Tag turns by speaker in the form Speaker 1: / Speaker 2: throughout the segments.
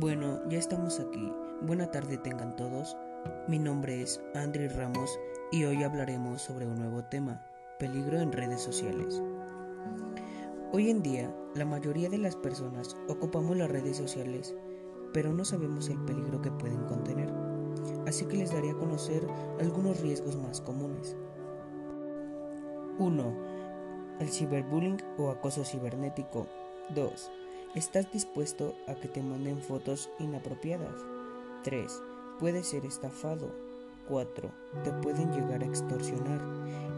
Speaker 1: Bueno, ya estamos aquí. Buena tarde tengan todos. Mi nombre es Andri Ramos y hoy hablaremos sobre un nuevo tema, peligro en redes sociales. Hoy en día, la mayoría de las personas ocupamos las redes sociales, pero no sabemos el peligro que pueden contener. Así que les daré a conocer algunos riesgos más comunes. 1. El ciberbullying o acoso cibernético. 2 ¿Estás dispuesto a que te manden fotos inapropiadas? 3. Puedes ser estafado. 4. Te pueden llegar a extorsionar.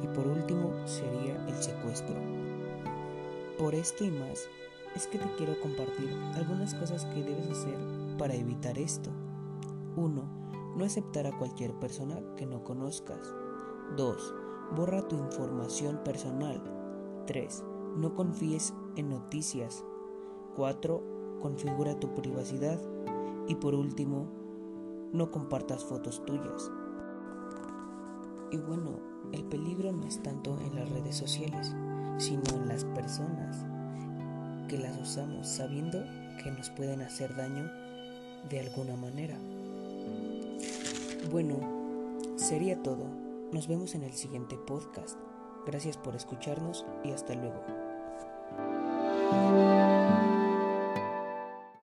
Speaker 1: Y por último sería el secuestro. Por esto y más, es que te quiero compartir algunas cosas que debes hacer para evitar esto. 1. No aceptar a cualquier persona que no conozcas. 2. Borra tu información personal. 3. No confíes en noticias 4. Configura tu privacidad. Y por último, no compartas fotos tuyas. Y bueno, el peligro no es tanto en las redes sociales, sino en las personas que las usamos sabiendo que nos pueden hacer daño de alguna manera. Bueno, sería todo. Nos vemos en el siguiente podcast. Gracias por escucharnos y hasta luego.